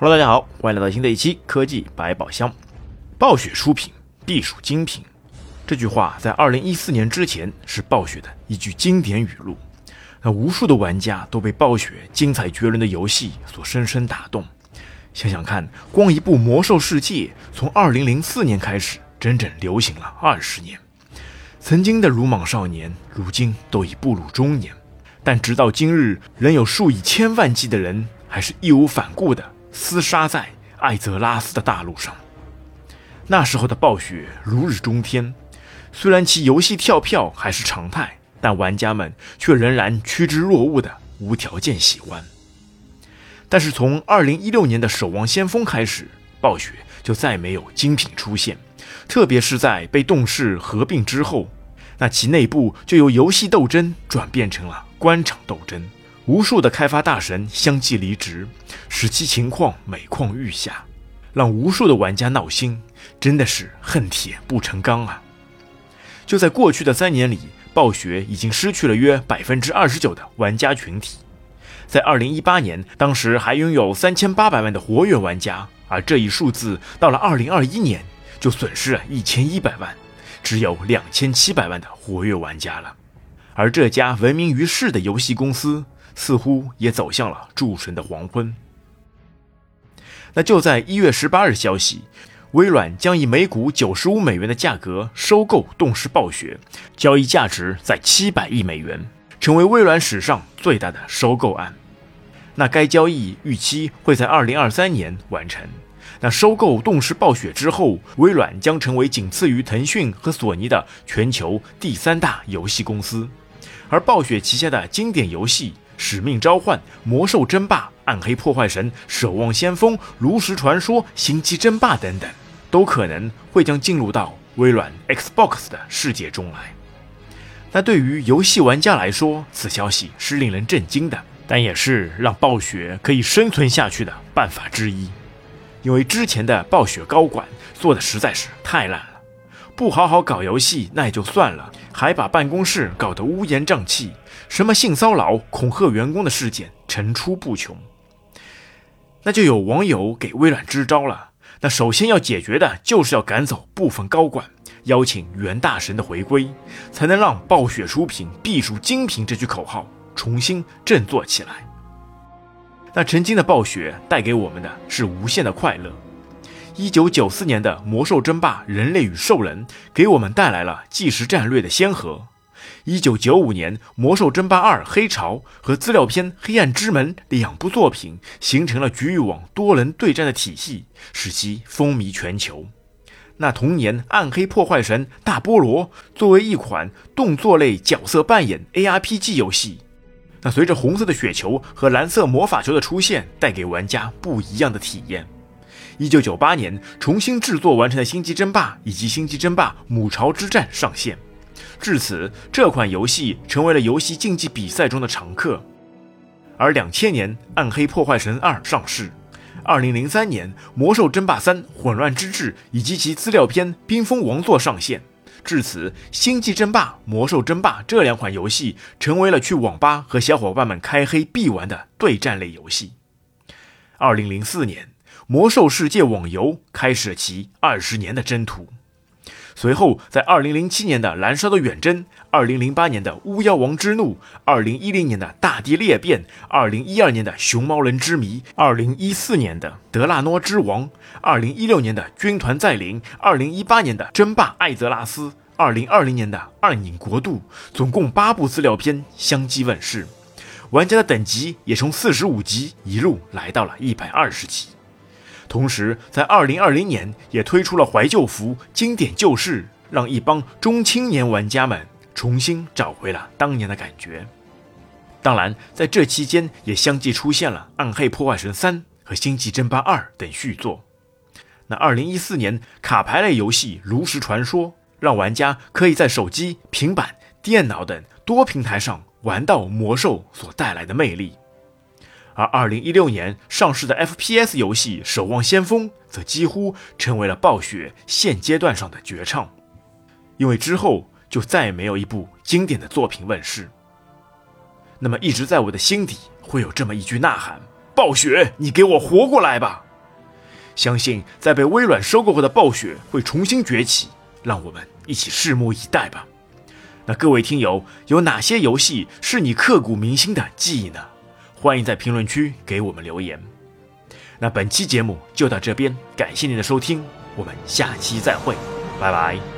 Hello，大家好，欢迎来到新的一期科技百宝箱。暴雪出品必属精品，这句话在二零一四年之前是暴雪的一句经典语录。那无数的玩家都被暴雪精彩绝伦的游戏所深深打动。想想看，光一部《魔兽世界》从二零零四年开始，整整流行了二十年。曾经的鲁莽少年，如今都已步入中年，但直到今日，仍有数以千万计的人还是义无反顾的。厮杀在艾泽拉斯的大陆上。那时候的暴雪如日中天，虽然其游戏跳票还是常态，但玩家们却仍然趋之若鹜的无条件喜欢。但是从二零一六年的《守望先锋》开始，暴雪就再没有精品出现，特别是在被动视合并之后，那其内部就由游戏斗争转变成了官场斗争。无数的开发大神相继离职，使其情况每况愈下，让无数的玩家闹心，真的是恨铁不成钢啊！就在过去的三年里，暴雪已经失去了约百分之二十九的玩家群体。在二零一八年，当时还拥有三千八百万的活跃玩家，而这一数字到了二零二一年就损失了一千一百万，只有两千七百万的活跃玩家了。而这家闻名于世的游戏公司。似乎也走向了诸神的黄昏。那就在一月十八日，消息，微软将以每股九十五美元的价格收购动视暴雪，交易价值在七百亿美元，成为微软史上最大的收购案。那该交易预期会在二零二三年完成。那收购动视暴雪之后，微软将成为仅次于腾讯和索尼的全球第三大游戏公司，而暴雪旗下的经典游戏。使命召唤、魔兽争霸、暗黑破坏神、守望先锋、炉石传说、星际争霸等等，都可能会将进入到微软 Xbox 的世界中来。那对于游戏玩家来说，此消息是令人震惊的，但也是让暴雪可以生存下去的办法之一。因为之前的暴雪高管做的实在是太烂了，不好好搞游戏那也就算了，还把办公室搞得乌烟瘴气。什么性骚扰、恐吓员工的事件层出不穷，那就有网友给微软支招了。那首先要解决的就是要赶走部分高管，邀请袁大神的回归，才能让暴雪出品必属精品这句口号重新振作起来。那曾经的暴雪带给我们的是无限的快乐。一九九四年的《魔兽争霸：人类与兽人》给我们带来了即时战略的先河。一九九五年，《魔兽争霸二：黑潮》和资料片《黑暗之门》两部作品形成了局域网多人对战的体系，使其风靡全球。那同年，《暗黑破坏神：大菠萝》作为一款动作类角色扮演 ARPG 游戏，那随着红色的雪球和蓝色魔法球的出现，带给玩家不一样的体验。一九九八年，重新制作完成的《星际争霸》以及《星际争霸：母巢之战》上线。至此，这款游戏成为了游戏竞技比赛中的常客。而两千年，《暗黑破坏神二》上市；二零零三年，《魔兽争霸三：混乱之治》以及其资料片《冰封王座》上线。至此，《星际争霸》《魔兽争霸》这两款游戏成为了去网吧和小伙伴们开黑必玩的对战类游戏。二零零四年，《魔兽世界》网游开始了其二十年的征途。随后，在二零零七年的《燃烧的远征》，二零零八年的《巫妖王之怒》，二零一零年的《大地裂变》，二零一二年的《熊猫人之谜》，二零一四年的《德拉诺之王》，二零一六年的《军团再临》，二零一八年的《争霸艾泽拉斯》，二零二零年的《暗影国度》，总共八部资料片相继问世，玩家的等级也从四十五级一路来到了一百二十级。同时，在二零二零年也推出了怀旧服《经典旧事》，让一帮中青年玩家们重新找回了当年的感觉。当然，在这期间也相继出现了《暗黑破坏神三》和《星际争霸二》等续作。那二零一四年，卡牌类游戏《炉石传说》让玩家可以在手机、平板、电脑等多平台上玩到魔兽所带来的魅力。而二零一六年上市的 FPS 游戏《守望先锋》则几乎成为了暴雪现阶段上的绝唱，因为之后就再也没有一部经典的作品问世。那么一直在我的心底会有这么一句呐喊：暴雪，你给我活过来吧！相信在被微软收购后的暴雪会重新崛起，让我们一起拭目以待吧。那各位听友，有哪些游戏是你刻骨铭心的记忆呢？欢迎在评论区给我们留言。那本期节目就到这边，感谢您的收听，我们下期再会，拜拜。